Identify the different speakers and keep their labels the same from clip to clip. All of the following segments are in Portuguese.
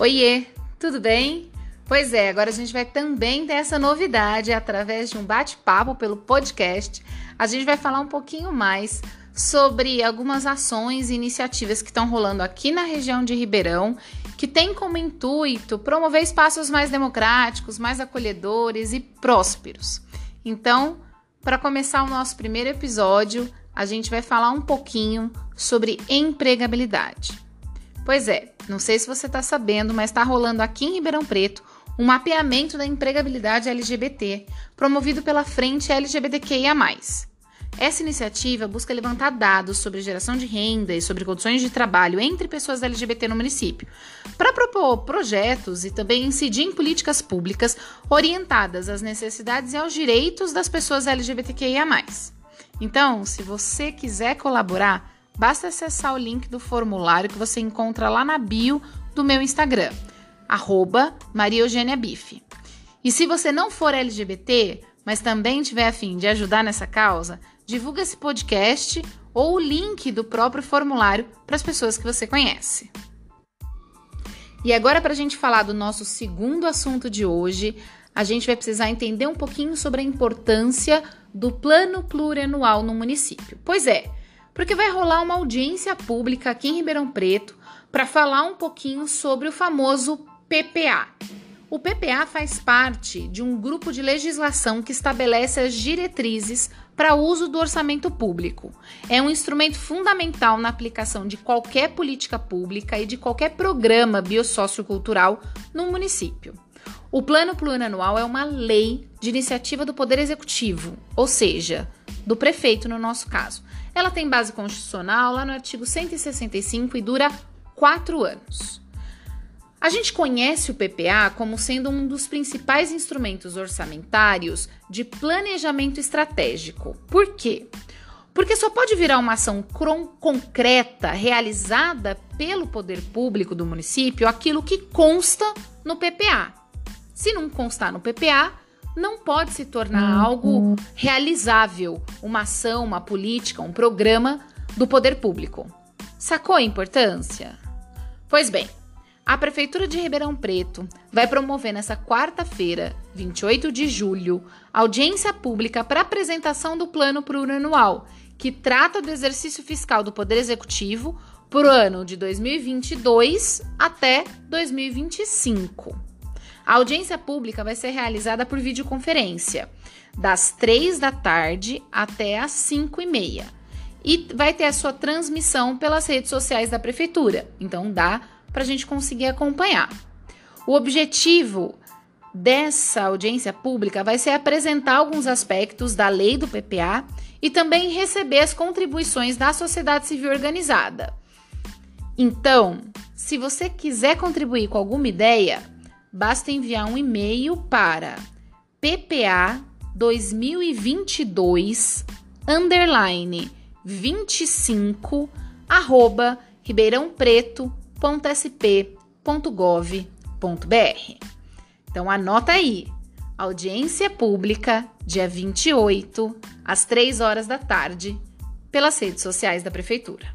Speaker 1: Oiê, tudo bem? Pois é, agora a gente vai também ter essa novidade através de um bate-papo pelo podcast. A gente vai falar um pouquinho mais sobre algumas ações e iniciativas que estão rolando aqui na região de Ribeirão, que tem como intuito promover espaços mais democráticos, mais acolhedores e prósperos. Então, para começar o nosso primeiro episódio, a gente vai falar um pouquinho sobre empregabilidade. Pois é, não sei se você está sabendo, mas está rolando aqui em Ribeirão Preto um mapeamento da empregabilidade LGBT, promovido pela Frente LGBTQIA. Essa iniciativa busca levantar dados sobre geração de renda e sobre condições de trabalho entre pessoas LGBT no município, para propor projetos e também incidir em políticas públicas orientadas às necessidades e aos direitos das pessoas LGBTQIA. Então, se você quiser colaborar, Basta acessar o link do formulário que você encontra lá na bio do meu Instagram, arroba Maria Eugênia Bife. E se você não for LGBT, mas também tiver afim de ajudar nessa causa, divulga esse podcast ou o link do próprio formulário para as pessoas que você conhece. E agora, para a gente falar do nosso segundo assunto de hoje, a gente vai precisar entender um pouquinho sobre a importância do plano plurianual no município. Pois é, porque vai rolar uma audiência pública aqui em Ribeirão Preto para falar um pouquinho sobre o famoso PPA. O PPA faz parte de um grupo de legislação que estabelece as diretrizes para uso do orçamento público. É um instrumento fundamental na aplicação de qualquer política pública e de qualquer programa biossociocultural no município. O Plano Plurianual é uma lei de iniciativa do Poder Executivo, ou seja, do prefeito no nosso caso. Ela tem base constitucional lá no artigo 165 e dura quatro anos. A gente conhece o PPA como sendo um dos principais instrumentos orçamentários de planejamento estratégico. Por quê? Porque só pode virar uma ação concreta realizada pelo poder público do município aquilo que consta no PPA. Se não constar no PPA, não pode se tornar uhum. algo realizável, uma ação, uma política, um programa do poder público. Sacou a importância? Pois bem, a Prefeitura de Ribeirão Preto vai promover nessa quarta-feira, 28 de julho, audiência pública para apresentação do plano plurianual, que trata do exercício fiscal do Poder Executivo para o ano de 2022 até 2025. A audiência pública vai ser realizada por videoconferência, das 3 da tarde até as 5 e meia. E vai ter a sua transmissão pelas redes sociais da prefeitura. Então dá para a gente conseguir acompanhar. O objetivo dessa audiência pública vai ser apresentar alguns aspectos da lei do PPA e também receber as contribuições da sociedade civil organizada. Então, se você quiser contribuir com alguma ideia, basta enviar um e-mail para ppa 2022 underline 25 arroba ribeirãopreto.sp.gov.br. Então anota aí. Audiência pública, dia 28, às 3 horas da tarde, pelas redes sociais da Prefeitura.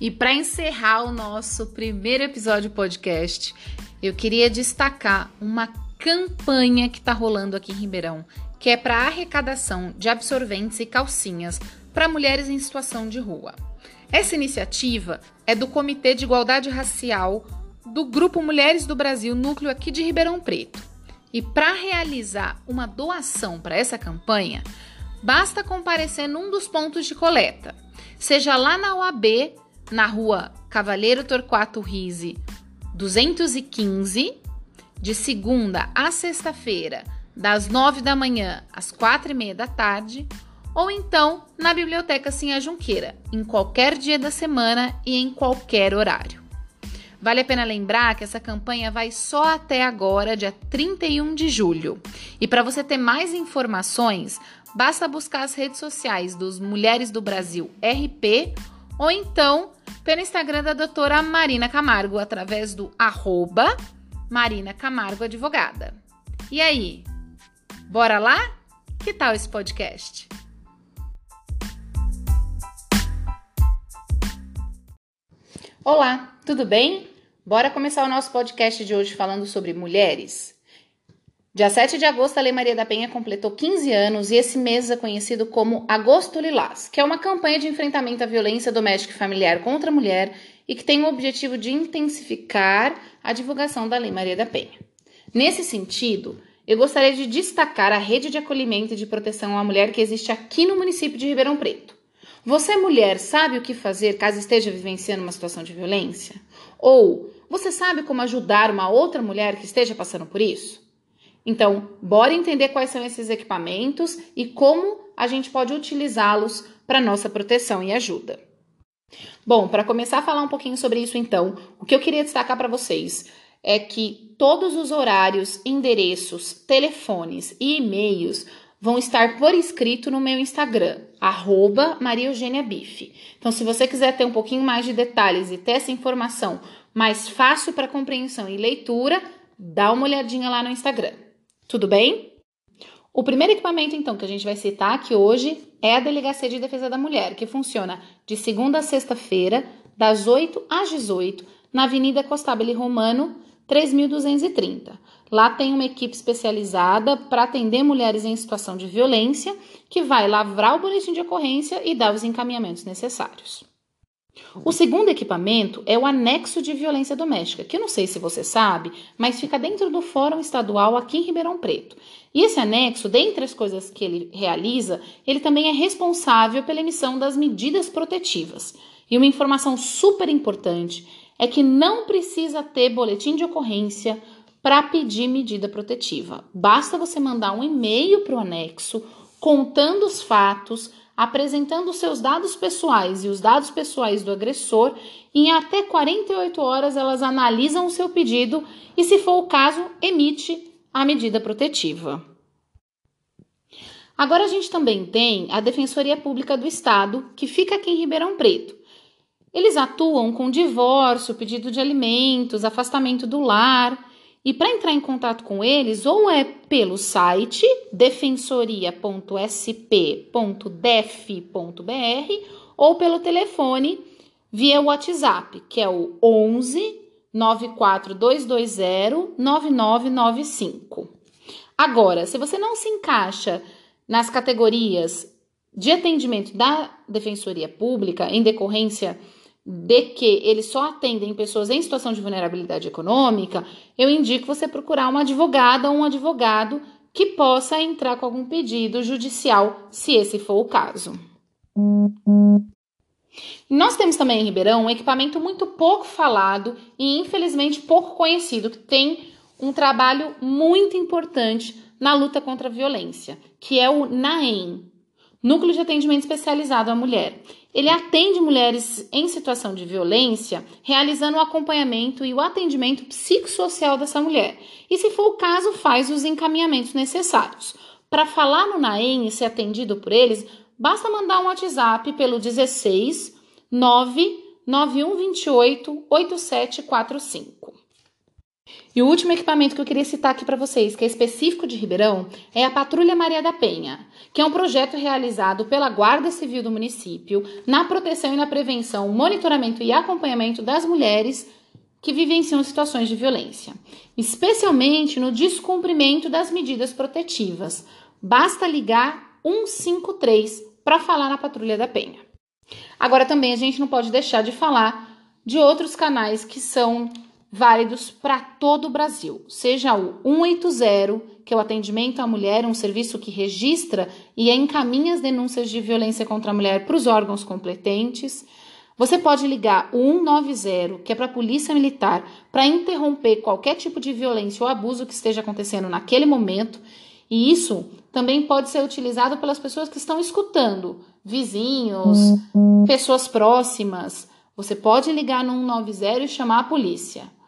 Speaker 1: E para encerrar o nosso primeiro episódio podcast, eu queria destacar uma campanha que está rolando aqui em Ribeirão, que é para arrecadação de absorventes e calcinhas para mulheres em situação de rua. Essa iniciativa é do Comitê de Igualdade Racial do Grupo Mulheres do Brasil, núcleo aqui de Ribeirão Preto. E para realizar uma doação para essa campanha, basta comparecer num dos pontos de coleta, seja lá na UAB, na rua Cavalheiro Torquato Rise, 215, de segunda a sexta-feira, das 9 da manhã às 4 e meia da tarde, ou então na Biblioteca Sinha Junqueira, em qualquer dia da semana e em qualquer horário. Vale a pena lembrar que essa campanha vai só até agora, dia 31 de julho. E para você ter mais informações, basta buscar as redes sociais dos Mulheres do Brasil RP ou então pelo Instagram da doutora Marina Camargo, através do arroba Marina Camargo Advogada. E aí, bora lá? Que tal esse podcast? Olá, tudo bem? Bora começar o nosso podcast de hoje falando sobre mulheres? Dia 7 de agosto, a Lei Maria da Penha completou 15 anos e esse mês é conhecido como Agosto Lilás, que é uma campanha de enfrentamento à violência doméstica e familiar contra a mulher e que tem o objetivo de intensificar a divulgação da Lei Maria da Penha. Nesse sentido, eu gostaria de destacar a rede de acolhimento e de proteção à mulher que existe aqui no município de Ribeirão Preto. Você, mulher, sabe o que fazer caso esteja vivenciando uma situação de violência? Ou você sabe como ajudar uma outra mulher que esteja passando por isso? Então, bora entender quais são esses equipamentos e como a gente pode utilizá-los para nossa proteção e ajuda. Bom, para começar a falar um pouquinho sobre isso, então, o que eu queria destacar para vocês é que todos os horários, endereços, telefones e e-mails vão estar por escrito no meu Instagram, arroba. Então, se você quiser ter um pouquinho mais de detalhes e ter essa informação mais fácil para compreensão e leitura, dá uma olhadinha lá no Instagram. Tudo bem? O primeiro equipamento, então, que a gente vai citar aqui hoje é a Delegacia de Defesa da Mulher, que funciona de segunda a sexta-feira, das 8 às 18, na Avenida Costabile Romano, 3230. Lá tem uma equipe especializada para atender mulheres em situação de violência, que vai lavrar o boletim de ocorrência e dar os encaminhamentos necessários. O segundo equipamento é o anexo de violência doméstica, que eu não sei se você sabe, mas fica dentro do Fórum Estadual aqui em Ribeirão Preto. E esse anexo, dentre as coisas que ele realiza, ele também é responsável pela emissão das medidas protetivas. E uma informação super importante é que não precisa ter boletim de ocorrência para pedir medida protetiva. Basta você mandar um e-mail para o anexo contando os fatos, apresentando seus dados pessoais e os dados pessoais do agressor, em até 48 horas elas analisam o seu pedido e, se for o caso, emite a medida protetiva. Agora a gente também tem a Defensoria Pública do Estado, que fica aqui em Ribeirão Preto. Eles atuam com divórcio, pedido de alimentos, afastamento do lar e para entrar em contato com eles, ou é pelo site defensoria.sp.def.br ou pelo telefone via WhatsApp, que é o 11 94220 9995. Agora, se você não se encaixa nas categorias de atendimento da Defensoria Pública em decorrência de que eles só atendem pessoas em situação de vulnerabilidade econômica, eu indico você procurar uma advogada ou um advogado que possa entrar com algum pedido judicial, se esse for o caso. Nós temos também em Ribeirão um equipamento muito pouco falado e infelizmente pouco conhecido, que tem um trabalho muito importante na luta contra a violência, que é o NAEM, Núcleo de Atendimento Especializado à Mulher. Ele atende mulheres em situação de violência, realizando o acompanhamento e o atendimento psicossocial dessa mulher. E, se for o caso, faz os encaminhamentos necessários. Para falar no NAEM e ser atendido por eles, basta mandar um WhatsApp pelo 16 99128 8745. E o último equipamento que eu queria citar aqui para vocês, que é específico de Ribeirão, é a Patrulha Maria da Penha, que é um projeto realizado pela Guarda Civil do município na proteção e na prevenção, monitoramento e acompanhamento das mulheres que vivenciam situações de violência, especialmente no descumprimento das medidas protetivas. Basta ligar 153 para falar na Patrulha da Penha. Agora também a gente não pode deixar de falar de outros canais que são válidos para todo o Brasil, seja o 180, que é o atendimento à mulher, um serviço que registra e encaminha as denúncias de violência contra a mulher para os órgãos competentes. Você pode ligar o 190, que é para a Polícia Militar, para interromper qualquer tipo de violência ou abuso que esteja acontecendo naquele momento. E isso também pode ser utilizado pelas pessoas que estão escutando, vizinhos, pessoas próximas. Você pode ligar no 190 e chamar a polícia.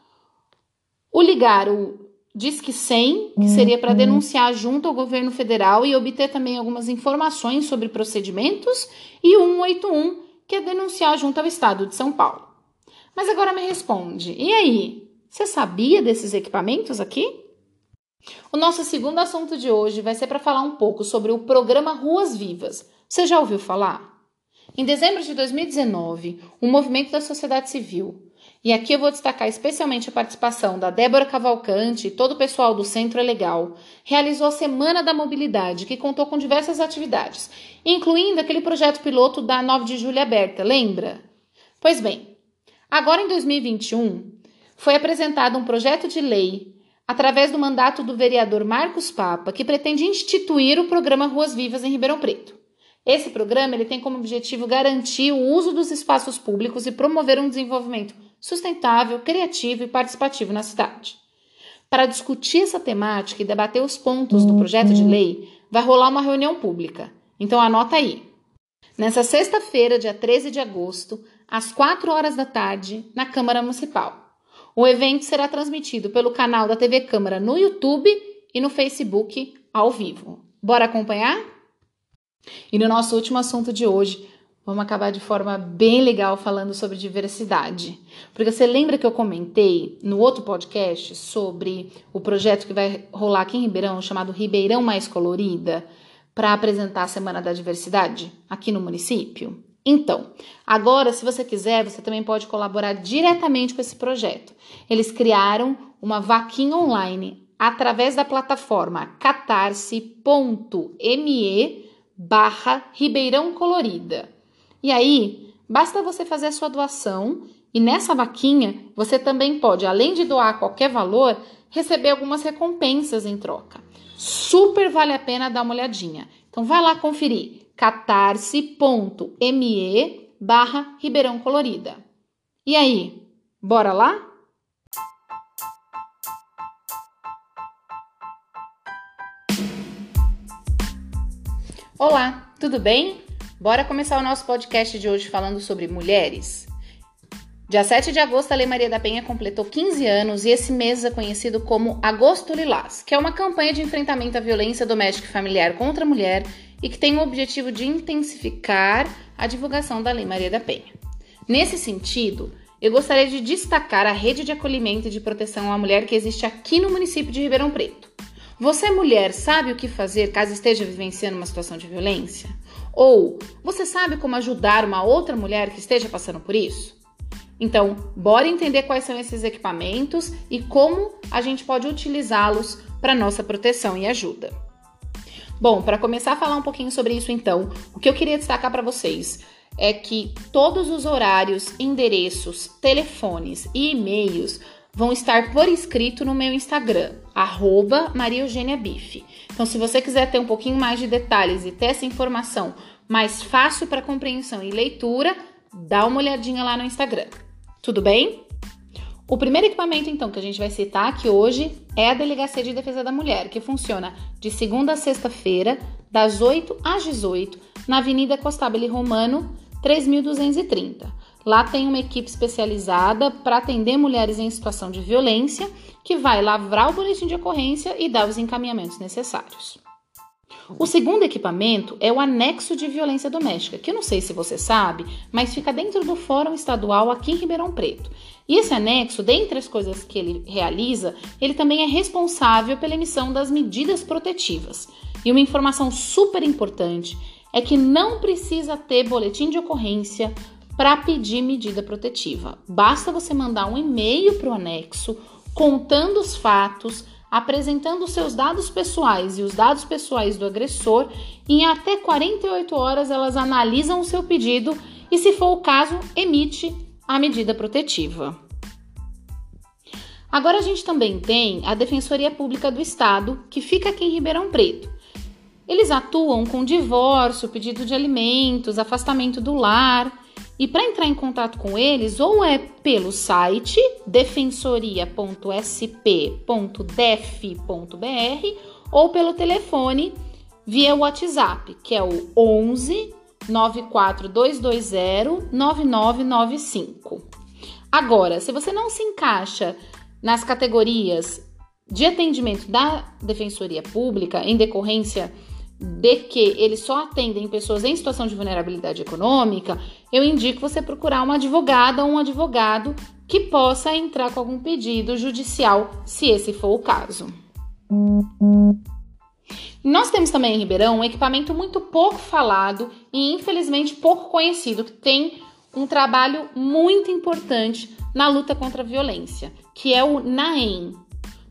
Speaker 1: O ligar o Disque 100, que seria para denunciar junto ao governo federal e obter também algumas informações sobre procedimentos, e o 181, que é denunciar junto ao estado de São Paulo. Mas agora me responde, e aí? Você sabia desses equipamentos aqui? O nosso segundo assunto de hoje vai ser para falar um pouco sobre o programa Ruas Vivas. Você já ouviu falar? Em dezembro de 2019, um movimento da sociedade civil E aqui eu vou destacar especialmente a participação da Débora Cavalcante e todo o pessoal do Centro é Legal. Realizou a Semana da Mobilidade, que contou com diversas atividades, incluindo aquele projeto piloto da 9 de julho aberta, lembra? Pois bem, agora em 2021, foi apresentado um projeto de lei através do mandato do vereador Marcos Papa, que pretende instituir o programa Ruas Vivas em Ribeirão Preto. Esse programa ele tem como objetivo garantir o uso dos espaços públicos e promover um desenvolvimento sustentável, criativo e participativo na cidade. Para discutir essa temática e debater os pontos do projeto de lei, vai rolar uma reunião pública. Então anota aí. Nessa sexta-feira, dia 13 de agosto, às 4 horas da tarde, na Câmara Municipal. O evento será transmitido pelo canal da TV Câmara no YouTube e no Facebook ao vivo. Bora acompanhar? E no nosso último assunto de hoje, Vamos acabar de forma bem legal falando sobre diversidade. Porque você lembra que eu comentei no outro podcast sobre o projeto que vai rolar aqui em Ribeirão, chamado Ribeirão Mais Colorida, para apresentar a Semana da Diversidade aqui no município? Então, agora, se você quiser, você também pode colaborar diretamente com esse projeto. Eles criaram uma vaquinha online através da plataforma catarse.me barra Ribeirão Colorida. E aí, basta você fazer a sua doação e nessa vaquinha você também pode, além de doar qualquer valor, receber algumas recompensas em troca. Super vale a pena dar uma olhadinha. Então vai lá conferir catarse.me barra Ribeirão Colorida. E aí, bora lá? Olá, tudo bem? Bora começar o nosso podcast de hoje falando sobre mulheres. Dia 7 de agosto, a Lei Maria da Penha completou 15 anos e esse mês é conhecido como Agosto Lilás, que é uma campanha de enfrentamento à violência doméstica e familiar contra a mulher e que tem o objetivo de intensificar a divulgação da Lei Maria da Penha. Nesse sentido, eu gostaria de destacar a rede de acolhimento e de proteção à mulher que existe aqui no município de Ribeirão Preto. Você, mulher, sabe o que fazer caso esteja vivenciando uma situação de violência? Ou você sabe como ajudar uma outra mulher que esteja passando por isso? Então, bora entender quais são esses equipamentos e como a gente pode utilizá-los para nossa proteção e ajuda. Bom, para começar a falar um pouquinho sobre isso, então, o que eu queria destacar para vocês é que todos os horários, endereços, telefones e e-mails vão estar por escrito no meu Instagram, arroba Maria Eugênia Bife. Então, se você quiser ter um pouquinho mais de detalhes e ter essa informação mais fácil para compreensão e leitura, dá uma olhadinha lá no Instagram. Tudo bem? O primeiro equipamento, então, que a gente vai citar aqui hoje é a Delegacia de Defesa da Mulher, que funciona de segunda a sexta-feira, das 8 às 18, na Avenida Costabile Romano, 3230. Lá tem uma equipe especializada para atender mulheres em situação de violência, que vai lavrar o boletim de ocorrência e dar os encaminhamentos necessários. O segundo equipamento é o anexo de violência doméstica, que eu não sei se você sabe, mas fica dentro do Fórum Estadual aqui em Ribeirão Preto. E esse anexo, dentre as coisas que ele realiza, ele também é responsável pela emissão das medidas protetivas. E uma informação super importante é que não precisa ter boletim de ocorrência, para pedir medida protetiva. Basta você mandar um e-mail para o anexo contando os fatos, apresentando seus dados pessoais e os dados pessoais do agressor. Em até 48 horas elas analisam o seu pedido e, se for o caso, emite a medida protetiva. Agora a gente também tem a Defensoria Pública do Estado, que fica aqui em Ribeirão Preto. Eles atuam com divórcio, pedido de alimentos, afastamento do lar e para entrar em contato com eles, ou é pelo site defensoria.sp.def.br ou pelo telefone via WhatsApp, que é o 11 94220 9995. Agora, se você não se encaixa nas categorias de atendimento da Defensoria Pública em decorrência de que eles só atendem pessoas em situação de vulnerabilidade econômica, eu indico você procurar uma advogada ou um advogado que possa entrar com algum pedido judicial, se esse for o caso. Nós temos também em Ribeirão um equipamento muito pouco falado e infelizmente pouco conhecido, que tem um trabalho muito importante na luta contra a violência, que é o NAEM,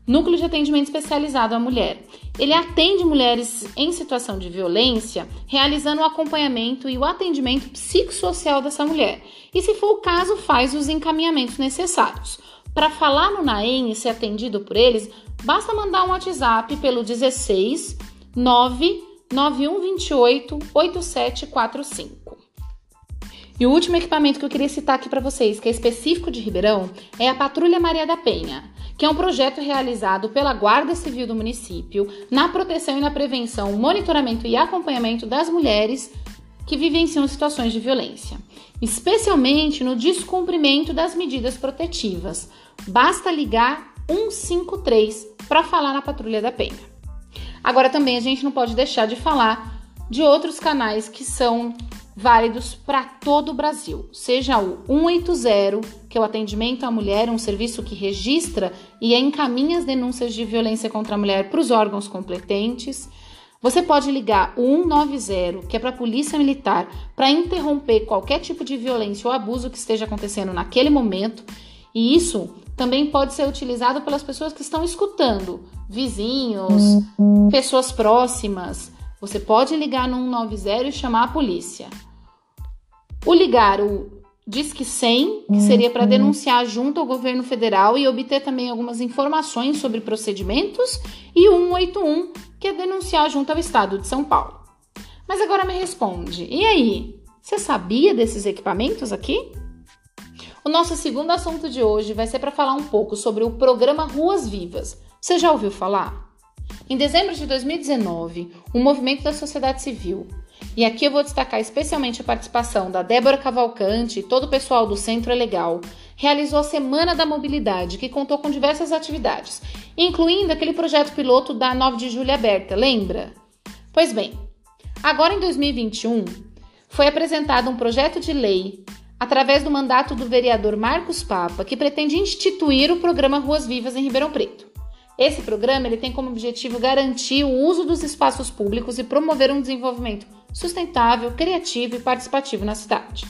Speaker 1: Núcleo de Atendimento Especializado à Mulher. Ele atende mulheres em situação de violência, realizando o acompanhamento e o atendimento psicossocial dessa mulher. E, se for o caso, faz os encaminhamentos necessários. Para falar no NAEM e ser atendido por eles, basta mandar um WhatsApp pelo 16 99128 8745. E o último equipamento que eu queria citar aqui para vocês, que é específico de Ribeirão, é a Patrulha Maria da Penha que é um projeto realizado pela Guarda Civil do município na proteção e na prevenção, monitoramento e acompanhamento das mulheres que vivenciam situações de violência, especialmente no descumprimento das medidas protetivas. Basta ligar 153 para falar na Patrulha da Penha. Agora também a gente não pode deixar de falar de outros canais que são válidos para todo o Brasil, seja o 180, que é o atendimento à mulher, um serviço que registra e encaminha as denúncias de violência contra a mulher para os órgãos competentes. Você pode ligar o 190, que é para a Polícia Militar, para interromper qualquer tipo de violência ou abuso que esteja acontecendo naquele momento. E isso também pode ser utilizado pelas pessoas que estão escutando, vizinhos, pessoas próximas. Você pode ligar no 190 e chamar a polícia. O ligar o Disque 100, que seria para denunciar junto ao governo federal e obter também algumas informações sobre procedimentos, e o 181, que é denunciar junto ao estado de São Paulo. Mas agora me responde, e aí? Você sabia desses equipamentos aqui? O nosso segundo assunto de hoje vai ser para falar um pouco sobre o programa Ruas Vivas. Você já ouviu falar? Em dezembro de 2019, um movimento da sociedade civil, e aqui eu vou destacar especialmente a participação da Débora Cavalcante e todo o pessoal do Centro Legal, realizou a Semana da Mobilidade, que contou com diversas atividades, incluindo aquele projeto piloto da 9 de julho aberta, lembra? Pois bem, agora em 2021, foi apresentado um projeto de lei através do mandato do vereador Marcos Papa, que pretende instituir o programa Ruas Vivas em Ribeirão Preto. Esse programa ele tem como objetivo garantir o uso dos espaços públicos e promover um desenvolvimento sustentável, criativo e participativo na cidade.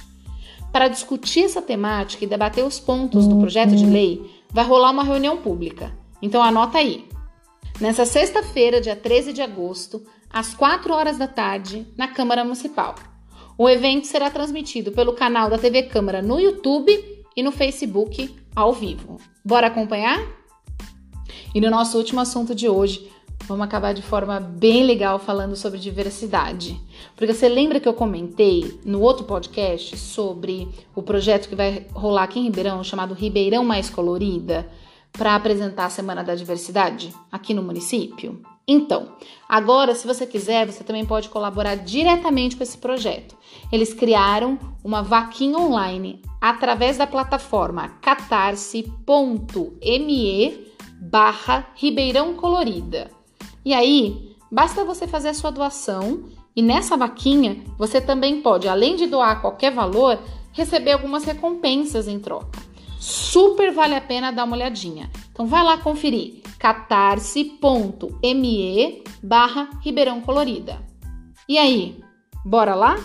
Speaker 1: Para discutir essa temática e debater os pontos do projeto de lei, vai rolar uma reunião pública. Então anota aí. Nessa sexta-feira, dia 13 de agosto, às 4 horas da tarde, na Câmara Municipal. O evento será transmitido pelo canal da TV Câmara no YouTube e no Facebook ao vivo. Bora acompanhar? E no nosso último assunto de hoje, vamos acabar de forma bem legal falando sobre diversidade. Porque você lembra que eu comentei no outro podcast sobre o projeto que vai rolar aqui em Ribeirão, chamado Ribeirão Mais Colorida, para apresentar a Semana da Diversidade aqui no município? Então, agora, se você quiser, você também pode colaborar diretamente com esse projeto. Eles criaram uma vaquinha online através da plataforma catarse.me barra Ribeirão Colorida. E aí, basta você fazer a sua doação e nessa vaquinha você também pode, além de doar qualquer valor, receber algumas recompensas em troca. Super vale a pena dar uma olhadinha. Então vai lá conferir catarse.me barra Ribeirão Colorida. E aí, bora lá?